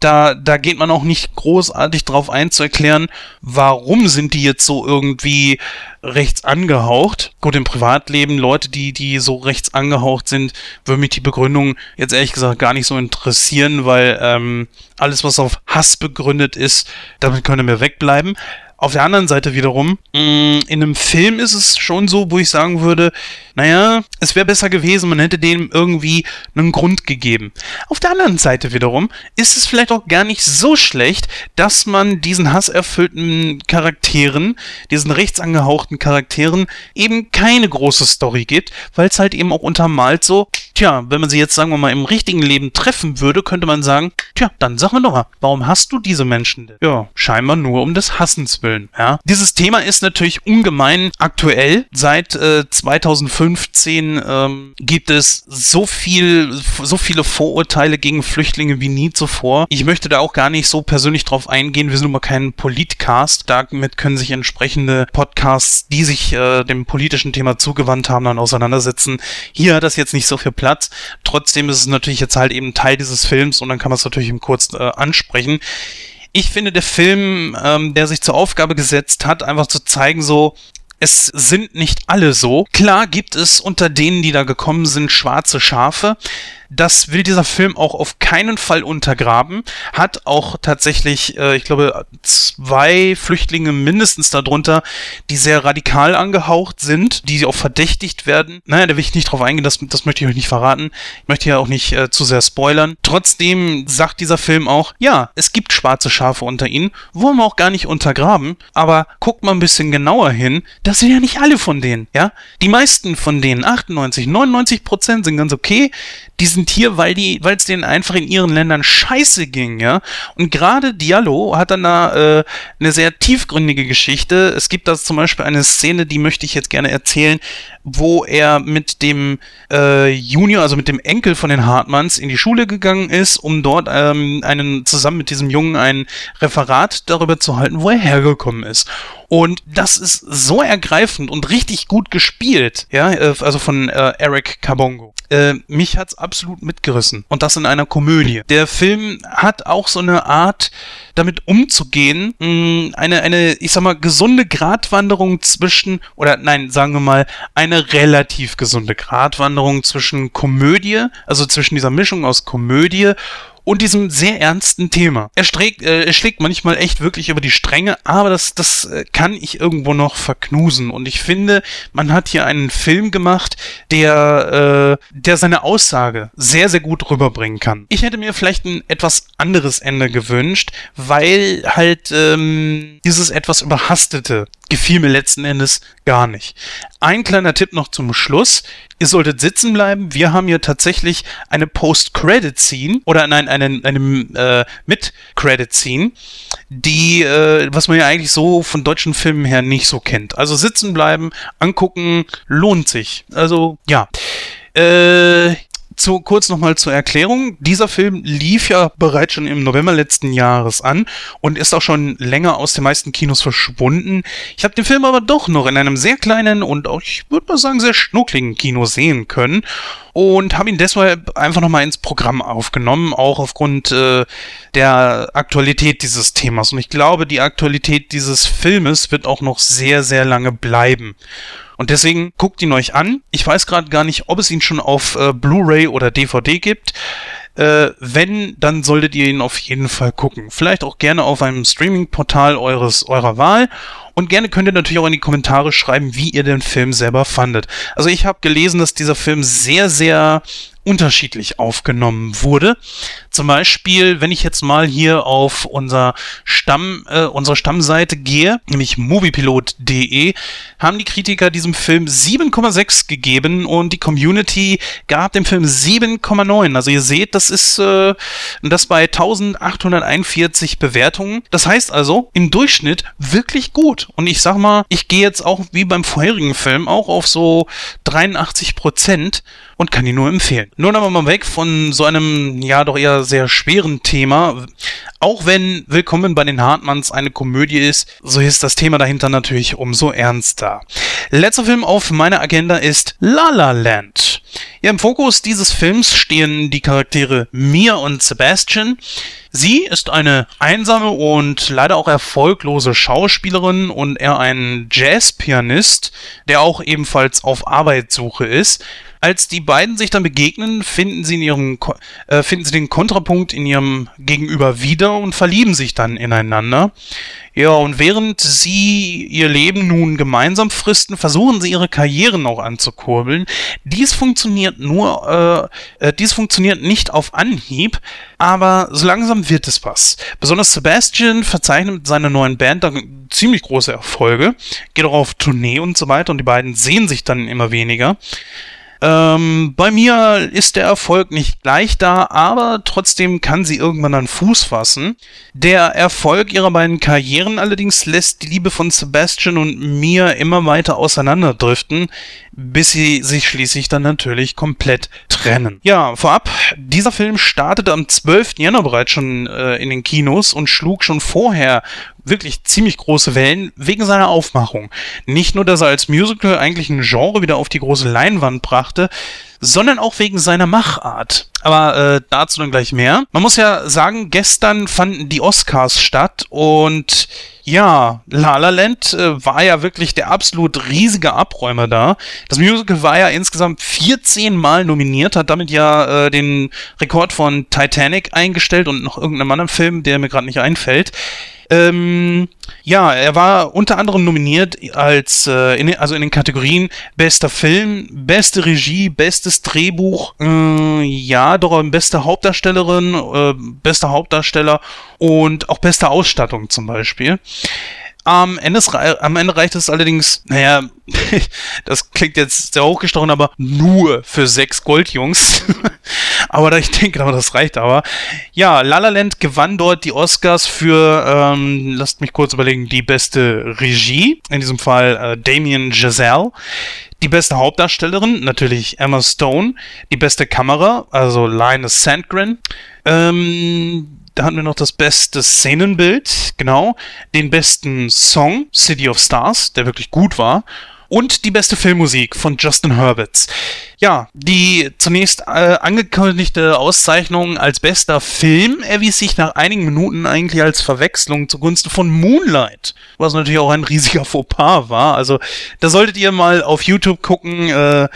da, da geht man auch nicht großartig drauf ein zu erklären, warum sind die jetzt so irgendwie rechts angehaucht. Gut, im Privatleben, Leute, die, die so rechts angehaucht sind, würde mich die Begründung jetzt ehrlich gesagt gar nicht so interessieren, weil ähm, alles, was auf Hass begründet ist, damit können wir wegbleiben. Auf der anderen Seite wiederum, mm, in einem Film ist es schon so, wo ich sagen würde, naja, es wäre besser gewesen, man hätte dem irgendwie einen Grund gegeben. Auf der anderen Seite wiederum ist es vielleicht auch gar nicht so schlecht, dass man diesen hasserfüllten Charakteren, diesen rechtsangehauchten Charakteren eben keine große Story gibt, weil es halt eben auch untermalt so, tja, wenn man sie jetzt sagen wir mal im richtigen Leben treffen würde, könnte man sagen, tja, dann sag mir doch mal, warum hast du diese Menschen denn? Ja, scheinbar nur um des Hassens willen, ja. Dieses Thema ist natürlich ungemein aktuell. Seit äh, 2005 2015 ähm, gibt es so viel, so viele Vorurteile gegen Flüchtlinge wie nie zuvor. Ich möchte da auch gar nicht so persönlich drauf eingehen. Wir sind immer kein Politcast. Damit können sich entsprechende Podcasts, die sich äh, dem politischen Thema zugewandt haben, dann auseinandersetzen. Hier hat das jetzt nicht so viel Platz. Trotzdem ist es natürlich jetzt halt eben Teil dieses Films und dann kann man es natürlich im Kurz äh, ansprechen ich finde, der Film, ähm, der sich zur Aufgabe gesetzt hat, einfach zu zeigen, so, es sind nicht alle so. Klar gibt es unter denen, die da gekommen sind, schwarze Schafe. Das will dieser Film auch auf keinen Fall untergraben. Hat auch tatsächlich, äh, ich glaube, zwei Flüchtlinge mindestens darunter, die sehr radikal angehaucht sind, die auch verdächtigt werden. Naja, da will ich nicht drauf eingehen, das, das möchte ich euch nicht verraten. Ich möchte ja auch nicht äh, zu sehr spoilern. Trotzdem sagt dieser Film auch, ja, es gibt schwarze Schafe unter ihnen, wollen wir auch gar nicht untergraben, aber guckt mal ein bisschen genauer hin, das sind ja nicht alle von denen, ja. Die meisten von denen, 98, 99 Prozent sind ganz okay, die sind hier, weil die, weil es denen einfach in ihren Ländern scheiße ging, ja. Und gerade Diallo hat dann da äh, eine sehr tiefgründige Geschichte. Es gibt da zum Beispiel eine Szene, die möchte ich jetzt gerne erzählen, wo er mit dem äh, Junior, also mit dem Enkel von den Hartmanns, in die Schule gegangen ist, um dort ähm, einen zusammen mit diesem Jungen ein Referat darüber zu halten, wo er hergekommen ist. Und das ist so ergreifend und richtig gut gespielt, ja, äh, also von äh, Eric Carbongo. Äh, mich hat's absolut mitgerissen. Und das in einer Komödie. Der Film hat auch so eine Art, damit umzugehen, mh, eine, eine, ich sag mal, gesunde Gratwanderung zwischen, oder nein, sagen wir mal, eine relativ gesunde Gratwanderung zwischen Komödie, also zwischen dieser Mischung aus Komödie und diesem sehr ernsten Thema. Er, strägt, äh, er schlägt manchmal echt wirklich über die Stränge, aber das, das äh, kann ich irgendwo noch verknusen. Und ich finde, man hat hier einen Film gemacht, der, äh, der seine Aussage sehr, sehr gut rüberbringen kann. Ich hätte mir vielleicht ein etwas anderes Ende gewünscht, weil halt ähm, dieses etwas überhastete gefiel mir letzten Endes gar nicht. Ein kleiner Tipp noch zum Schluss. Ihr solltet sitzen bleiben. Wir haben hier tatsächlich eine Post-Credit-Scene oder nein, eine, eine äh, Mit-Credit-Scene, die, äh, was man ja eigentlich so von deutschen Filmen her nicht so kennt. Also sitzen bleiben, angucken, lohnt sich. Also ja. Äh, zu, kurz nochmal zur Erklärung. Dieser Film lief ja bereits schon im November letzten Jahres an und ist auch schon länger aus den meisten Kinos verschwunden. Ich habe den Film aber doch noch in einem sehr kleinen und auch, ich würde mal sagen, sehr schnuckligen Kino sehen können und habe ihn deshalb einfach nochmal ins Programm aufgenommen, auch aufgrund äh, der Aktualität dieses Themas. Und ich glaube, die Aktualität dieses Filmes wird auch noch sehr, sehr lange bleiben. Und deswegen guckt ihn euch an. Ich weiß gerade gar nicht, ob es ihn schon auf äh, Blu-ray oder DVD gibt. Äh, wenn, dann solltet ihr ihn auf jeden Fall gucken. Vielleicht auch gerne auf einem Streaming-Portal eures, eurer Wahl. Und gerne könnt ihr natürlich auch in die Kommentare schreiben, wie ihr den Film selber fandet. Also ich habe gelesen, dass dieser Film sehr, sehr unterschiedlich aufgenommen wurde. Zum Beispiel, wenn ich jetzt mal hier auf unser Stamm, äh, unsere Stammseite gehe, nämlich moviepilot.de, haben die Kritiker diesem Film 7,6 gegeben und die Community gab dem Film 7,9. Also ihr seht, das ist äh, das bei 1841 Bewertungen. Das heißt also, im Durchschnitt wirklich gut. Und ich sag mal, ich gehe jetzt auch wie beim vorherigen Film auch auf so 83 Prozent und kann ihn nur empfehlen. Nun aber mal weg von so einem, ja, doch eher sehr schweren Thema. Auch wenn Willkommen bei den Hartmanns eine Komödie ist, so ist das Thema dahinter natürlich umso ernster. Letzter Film auf meiner Agenda ist La La Land. Ja, im Fokus dieses Films stehen die Charaktere Mia und Sebastian. Sie ist eine einsame und leider auch erfolglose Schauspielerin und er ein Jazzpianist, der auch ebenfalls auf Arbeitssuche ist. Als die beiden sich dann begegnen, finden sie, in ihrem, äh, finden sie den Kontrapunkt in ihrem Gegenüber wieder und verlieben sich dann ineinander. Ja, und während sie ihr Leben nun gemeinsam fristen, versuchen sie ihre Karrieren auch anzukurbeln. Dies funktioniert nur, äh, äh, dies funktioniert nicht auf Anhieb, aber so langsam wird es was. Besonders Sebastian verzeichnet mit seiner neuen Band dann ziemlich große Erfolge, geht auch auf Tournee und so weiter und die beiden sehen sich dann immer weniger. Ähm, bei mir ist der Erfolg nicht gleich da, aber trotzdem kann sie irgendwann an Fuß fassen. Der Erfolg ihrer beiden Karrieren allerdings lässt die Liebe von Sebastian und mir immer weiter auseinanderdriften, bis sie sich schließlich dann natürlich komplett trennen. Ja, vorab, dieser Film startete am 12. Januar bereits schon äh, in den Kinos und schlug schon vorher wirklich ziemlich große Wellen wegen seiner Aufmachung. Nicht nur, dass er als Musical eigentlich ein Genre wieder auf die große Leinwand brachte, sondern auch wegen seiner Machart. Aber äh, dazu dann gleich mehr. Man muss ja sagen, gestern fanden die Oscars statt und ja, La La Land äh, war ja wirklich der absolut riesige Abräumer da. Das Musical war ja insgesamt 14 Mal nominiert, hat damit ja äh, den Rekord von Titanic eingestellt und noch irgendeinem anderen Film, der mir gerade nicht einfällt. Ähm, ja, er war unter anderem nominiert als, äh, in, also in den Kategorien bester Film, beste Regie, bestes Drehbuch, äh, ja, doch beste Hauptdarstellerin, äh, bester Hauptdarsteller und auch beste Ausstattung zum Beispiel. Am Ende, am Ende reicht es allerdings, naja, das klingt jetzt sehr hochgestochen, aber nur für sechs Goldjungs. aber ich denke das reicht aber. Ja, La La Land gewann dort die Oscars für, ähm, lasst mich kurz überlegen, die beste Regie, in diesem Fall äh, Damien Giselle. Die beste Hauptdarstellerin, natürlich Emma Stone. Die beste Kamera, also Linus Sandgren. Ähm, da hatten wir noch das beste Szenenbild, genau. Den besten Song, City of Stars, der wirklich gut war und die beste Filmmusik von Justin Hurwitz. Ja, die zunächst äh, angekündigte Auszeichnung als bester Film erwies sich nach einigen Minuten eigentlich als Verwechslung zugunsten von Moonlight, was natürlich auch ein riesiger Fauxpas war. Also da solltet ihr mal auf YouTube gucken, äh,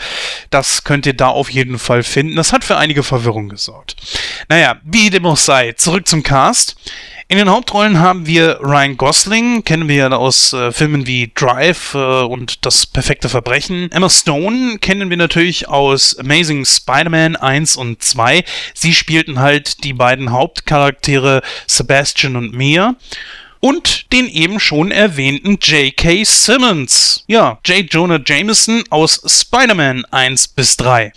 das könnt ihr da auf jeden Fall finden. Das hat für einige Verwirrung gesorgt. Naja, wie dem auch sei, zurück zum Cast. In den Hauptrollen haben wir Ryan Gosling, kennen wir ja aus äh, Filmen wie Drive äh, und Das perfekte Verbrechen. Emma Stone kennen wir natürlich aus Amazing Spider-Man 1 und 2. Sie spielten halt die beiden Hauptcharaktere Sebastian und Mia. Und den eben schon erwähnten J.K. Simmons. Ja, J. Jonah Jameson aus Spider-Man 1 bis 3.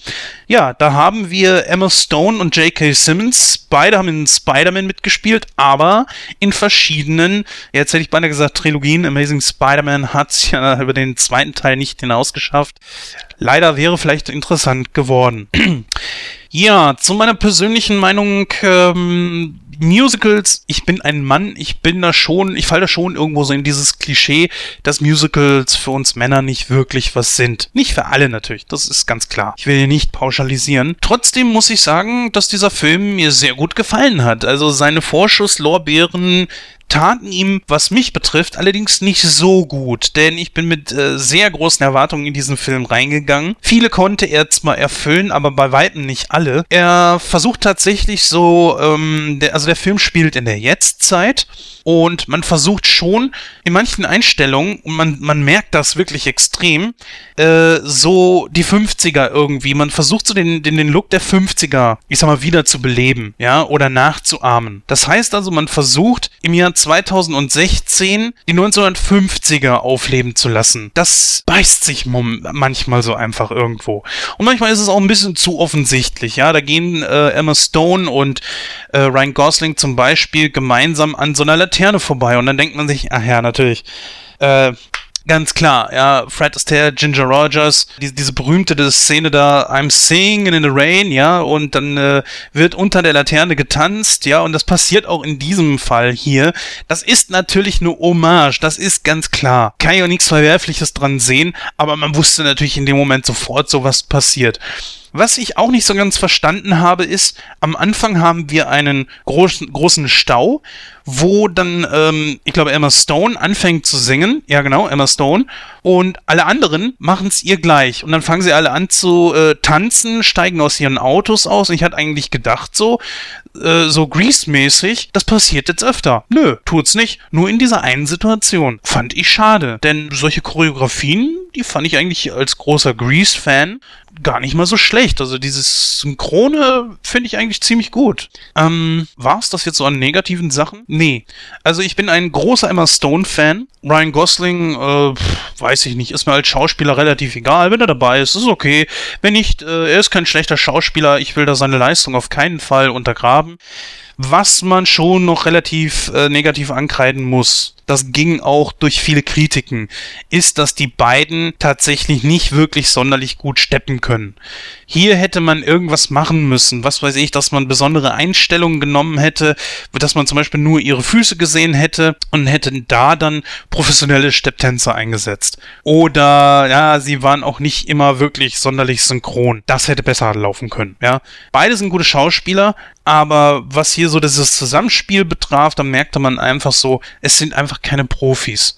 Ja, da haben wir Emma Stone und J.K. Simmons. Beide haben in Spider-Man mitgespielt, aber in verschiedenen, jetzt hätte ich beinahe gesagt Trilogien. Amazing Spider-Man hat es ja über den zweiten Teil nicht hinausgeschafft. Leider wäre vielleicht interessant geworden. ja, zu meiner persönlichen Meinung, ähm, Musicals, ich bin ein Mann, ich bin da schon, ich falle da schon irgendwo so in dieses Klischee, dass Musicals für uns Männer nicht wirklich was sind. Nicht für alle natürlich, das ist ganz klar. Ich will hier nicht pauschalisieren. Trotzdem muss ich sagen, dass dieser Film mir sehr gut gefallen hat. Also seine Vorschusslorbeeren taten ihm, was mich betrifft, allerdings nicht so gut, denn ich bin mit äh, sehr großen Erwartungen in diesen Film reingegangen. Viele konnte er zwar erfüllen, aber bei weitem nicht alle. Er versucht tatsächlich so, ähm, der, also der Film spielt in der Jetztzeit und man versucht schon in manchen Einstellungen, und man, man merkt das wirklich extrem, äh, so die 50er irgendwie. Man versucht so den, den, den Look der 50er, ich sag mal, wieder zu beleben, ja, oder nachzuahmen. Das heißt also, man versucht im Jahr 2016 die 1950er aufleben zu lassen. Das beißt sich manchmal so einfach irgendwo. Und manchmal ist es auch ein bisschen zu offensichtlich, ja. Da gehen äh, Emma Stone und äh, Ryan Gosling zum Beispiel gemeinsam an so einer Laterne vorbei und dann denkt man sich, ach ja, natürlich. Äh, Ganz klar, ja, Fred Astaire, Ginger Rogers, die, diese berühmte Szene da, I'm singing in the rain, ja, und dann äh, wird unter der Laterne getanzt, ja, und das passiert auch in diesem Fall hier. Das ist natürlich eine Hommage, das ist ganz klar. Kann ja nichts Verwerfliches dran sehen, aber man wusste natürlich in dem Moment sofort, so was passiert. Was ich auch nicht so ganz verstanden habe, ist, am Anfang haben wir einen großen, großen Stau, wo dann, ähm, ich glaube, Emma Stone anfängt zu singen. Ja, genau, Emma Stone. Und alle anderen machen es ihr gleich. Und dann fangen sie alle an zu äh, tanzen, steigen aus ihren Autos aus. Und ich hatte eigentlich gedacht, so, äh, so Grease-mäßig, das passiert jetzt öfter. Nö, tut's nicht. Nur in dieser einen Situation. Fand ich schade. Denn solche Choreografien, die fand ich eigentlich als großer Grease-Fan gar nicht mal so schlecht. Also dieses Synchrone finde ich eigentlich ziemlich gut. Ähm, war es das jetzt so an negativen Sachen? Nee. Also ich bin ein großer Emma Stone-Fan. Ryan Gosling, äh, weiß ich nicht, ist mir als Schauspieler relativ egal. Wenn er dabei ist, ist okay. Wenn nicht, äh, er ist kein schlechter Schauspieler. Ich will da seine Leistung auf keinen Fall untergraben. Was man schon noch relativ äh, negativ ankreiden muss, das ging auch durch viele Kritiken, ist, dass die beiden tatsächlich nicht wirklich sonderlich gut steppen können. Hier hätte man irgendwas machen müssen, was weiß ich, dass man besondere Einstellungen genommen hätte, dass man zum Beispiel nur ihre Füße gesehen hätte und hätte da dann professionelle Stepptänzer eingesetzt. Oder, ja, sie waren auch nicht immer wirklich sonderlich synchron. Das hätte besser laufen können, ja. Beide sind gute Schauspieler, aber was hier so dieses Zusammenspiel betraf, da merkte man einfach so, es sind einfach keine Profis.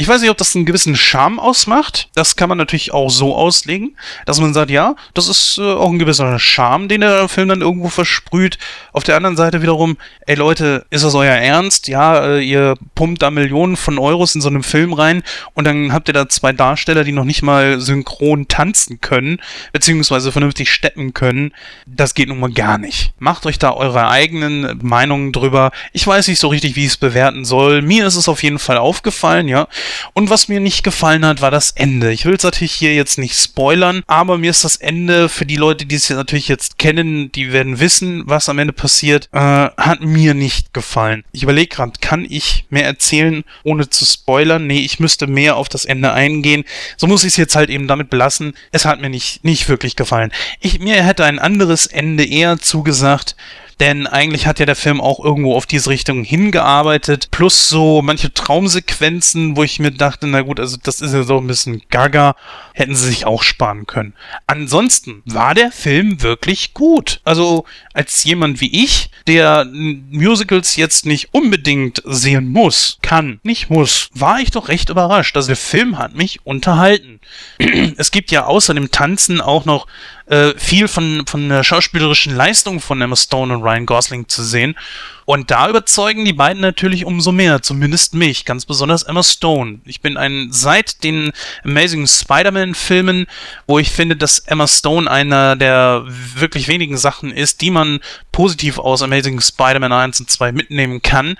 Ich weiß nicht, ob das einen gewissen Charme ausmacht. Das kann man natürlich auch so auslegen, dass man sagt, ja, das ist äh, auch ein gewisser Charme, den der Film dann irgendwo versprüht. Auf der anderen Seite wiederum, ey Leute, ist das euer Ernst? Ja, äh, ihr pumpt da Millionen von Euros in so einem Film rein und dann habt ihr da zwei Darsteller, die noch nicht mal synchron tanzen können, beziehungsweise vernünftig steppen können. Das geht nun mal gar nicht. Macht euch da eure eigenen Meinungen drüber. Ich weiß nicht so richtig, wie ich es bewerten soll. Mir ist es auf jeden Fall aufgefallen, ja. Und was mir nicht gefallen hat, war das Ende. Ich will es natürlich hier jetzt nicht spoilern, aber mir ist das Ende für die Leute, die es natürlich jetzt kennen, die werden wissen, was am Ende passiert, äh, hat mir nicht gefallen. Ich überlege gerade, kann ich mehr erzählen, ohne zu spoilern? Nee, ich müsste mehr auf das Ende eingehen. So muss ich es jetzt halt eben damit belassen. Es hat mir nicht, nicht wirklich gefallen. Ich, mir hätte ein anderes Ende eher zugesagt denn eigentlich hat ja der Film auch irgendwo auf diese Richtung hingearbeitet, plus so manche Traumsequenzen, wo ich mir dachte, na gut, also das ist ja so ein bisschen gaga, hätten sie sich auch sparen können. Ansonsten war der Film wirklich gut. Also als jemand wie ich, der Musicals jetzt nicht unbedingt sehen muss, kann, nicht muss, war ich doch recht überrascht. Also der Film hat mich unterhalten. es gibt ja außer dem Tanzen auch noch äh, viel von, von der schauspielerischen Leistung von Emma Stone und Ryan Gosling zu sehen. Und da überzeugen die beiden natürlich umso mehr, zumindest mich, ganz besonders Emma Stone. Ich bin ein, seit den Amazing Spider-Man-Filmen, wo ich finde, dass Emma Stone einer der wirklich wenigen Sachen ist, die man positiv aus Amazing Spider-Man 1 und 2 mitnehmen kann,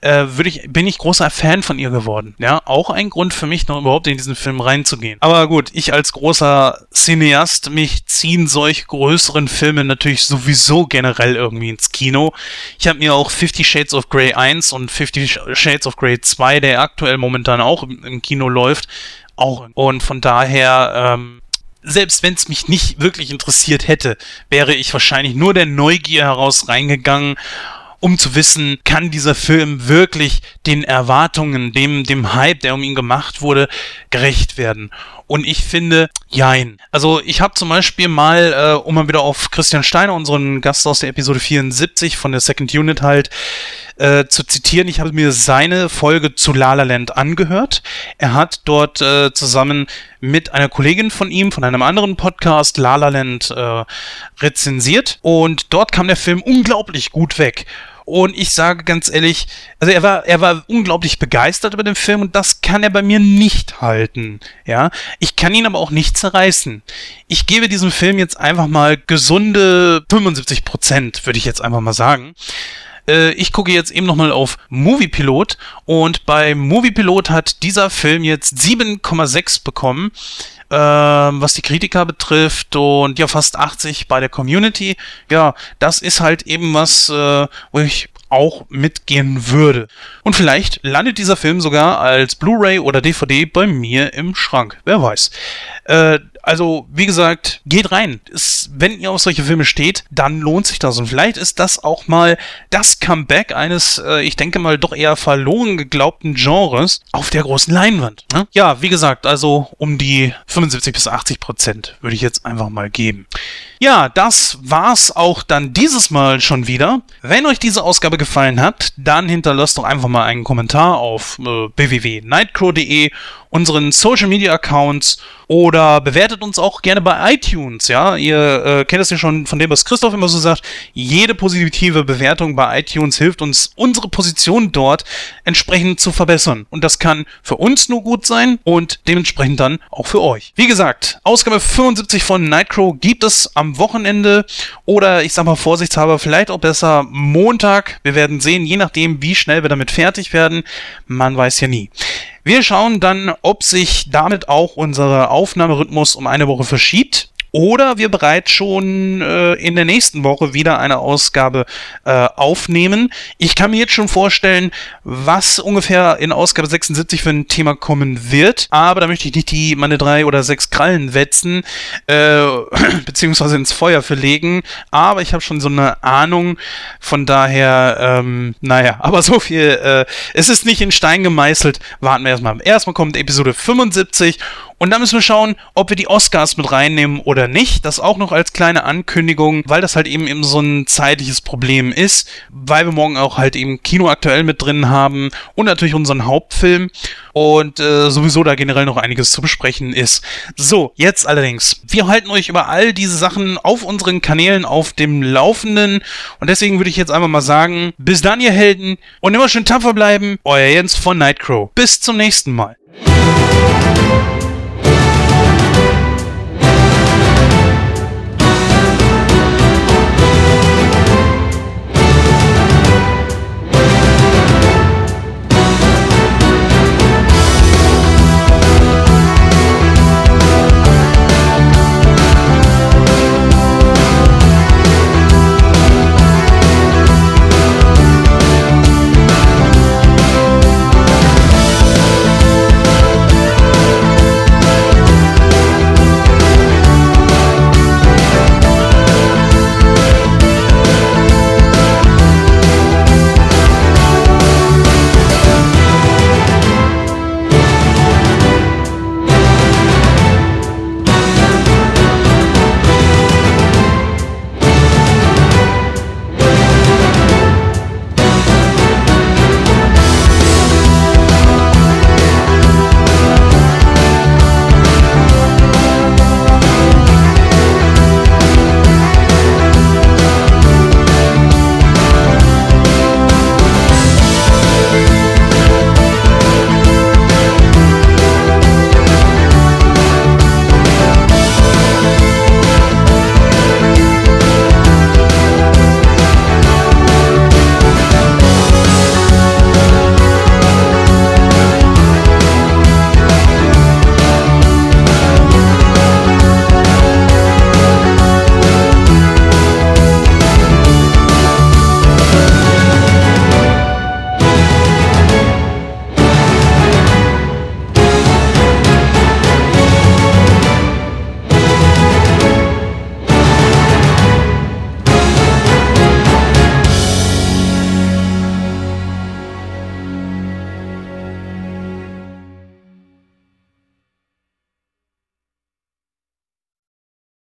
äh, würde ich, bin ich großer Fan von ihr geworden. Ja, auch ein Grund für mich, noch überhaupt in diesen Film reinzugehen. Aber gut, ich als großer Cineast, mich ziehen solch größeren Filme natürlich sowieso generell irgendwie ins Kino. Ich habe mir auch Fifty Shades of Grey 1 und Fifty Shades of Grey 2, der aktuell momentan auch im, Kino läuft, auch. Und von daher, ähm, selbst wenn es mich nicht wirklich interessiert hätte, wäre ich wahrscheinlich nur der Neugier heraus reingegangen um zu wissen, kann dieser Film wirklich den Erwartungen, dem, dem Hype, der um ihn gemacht wurde, gerecht werden. Und ich finde, jein. Also ich habe zum Beispiel mal, äh, um mal wieder auf Christian Steiner, unseren Gast aus der Episode 74 von der Second Unit halt, äh, zu zitieren, ich habe mir seine Folge zu La La Land angehört. Er hat dort äh, zusammen mit einer Kollegin von ihm, von einem anderen Podcast, La La Land, äh, rezensiert. Und dort kam der Film unglaublich gut weg. Und ich sage ganz ehrlich, also er war, er war unglaublich begeistert über den Film und das kann er bei mir nicht halten. Ja, ich kann ihn aber auch nicht zerreißen. Ich gebe diesem Film jetzt einfach mal gesunde 75 Prozent, würde ich jetzt einfach mal sagen äh, ich gucke jetzt eben nochmal auf Moviepilot und bei Moviepilot hat dieser Film jetzt 7,6 bekommen, äh, was die Kritiker betrifft und ja fast 80 bei der Community. Ja, das ist halt eben was, äh, wo ich auch mitgehen würde. Und vielleicht landet dieser Film sogar als Blu-ray oder DVD bei mir im Schrank. Wer weiß. Äh, also, wie gesagt, geht rein. Ist, wenn ihr auf solche Filme steht, dann lohnt sich das. Und vielleicht ist das auch mal das Comeback eines, äh, ich denke mal, doch eher verloren geglaubten Genres auf der großen Leinwand. Ne? Ja, wie gesagt, also um die 75 bis 80 Prozent würde ich jetzt einfach mal geben. Ja, das war's auch dann dieses Mal schon wieder. Wenn euch diese Ausgabe gefallen hat, dann hinterlasst doch einfach mal einen Kommentar auf äh, www.nightcrow.de unseren Social Media Accounts oder bewertet uns auch gerne bei iTunes. Ja, ihr äh, kennt es ja schon von dem, was Christoph immer so sagt. Jede positive Bewertung bei iTunes hilft uns, unsere Position dort entsprechend zu verbessern. Und das kann für uns nur gut sein und dementsprechend dann auch für euch. Wie gesagt, Ausgabe 75 von Nightcrow gibt es am Wochenende oder ich sag mal vorsichtshalber vielleicht auch besser Montag. Wir werden sehen, je nachdem, wie schnell wir damit fertig werden. Man weiß ja nie. Wir schauen dann, ob sich damit auch unser Aufnahmerhythmus um eine Woche verschiebt oder wir bereits schon äh, in der nächsten Woche wieder eine Ausgabe äh, aufnehmen. Ich kann mir jetzt schon vorstellen, was ungefähr in Ausgabe 76 für ein Thema kommen wird, aber da möchte ich nicht die meine drei oder sechs Krallen wetzen, äh, beziehungsweise ins Feuer verlegen, aber ich habe schon so eine Ahnung, von daher, ähm, naja, aber so viel, äh, es ist nicht in Stein gemeißelt, warten wir erstmal. Erstmal kommt Episode 75 und dann müssen wir schauen, ob wir die Oscars mit reinnehmen oder nicht. Das auch noch als kleine Ankündigung, weil das halt eben eben so ein zeitliches Problem ist, weil wir morgen auch halt eben Kino aktuell mit drin haben und natürlich unseren Hauptfilm und äh, sowieso da generell noch einiges zu besprechen ist. So, jetzt allerdings. Wir halten euch über all diese Sachen auf unseren Kanälen auf dem Laufenden und deswegen würde ich jetzt einfach mal sagen, bis dann ihr Helden und immer schön tapfer bleiben. Euer Jens von Nightcrow. Bis zum nächsten Mal.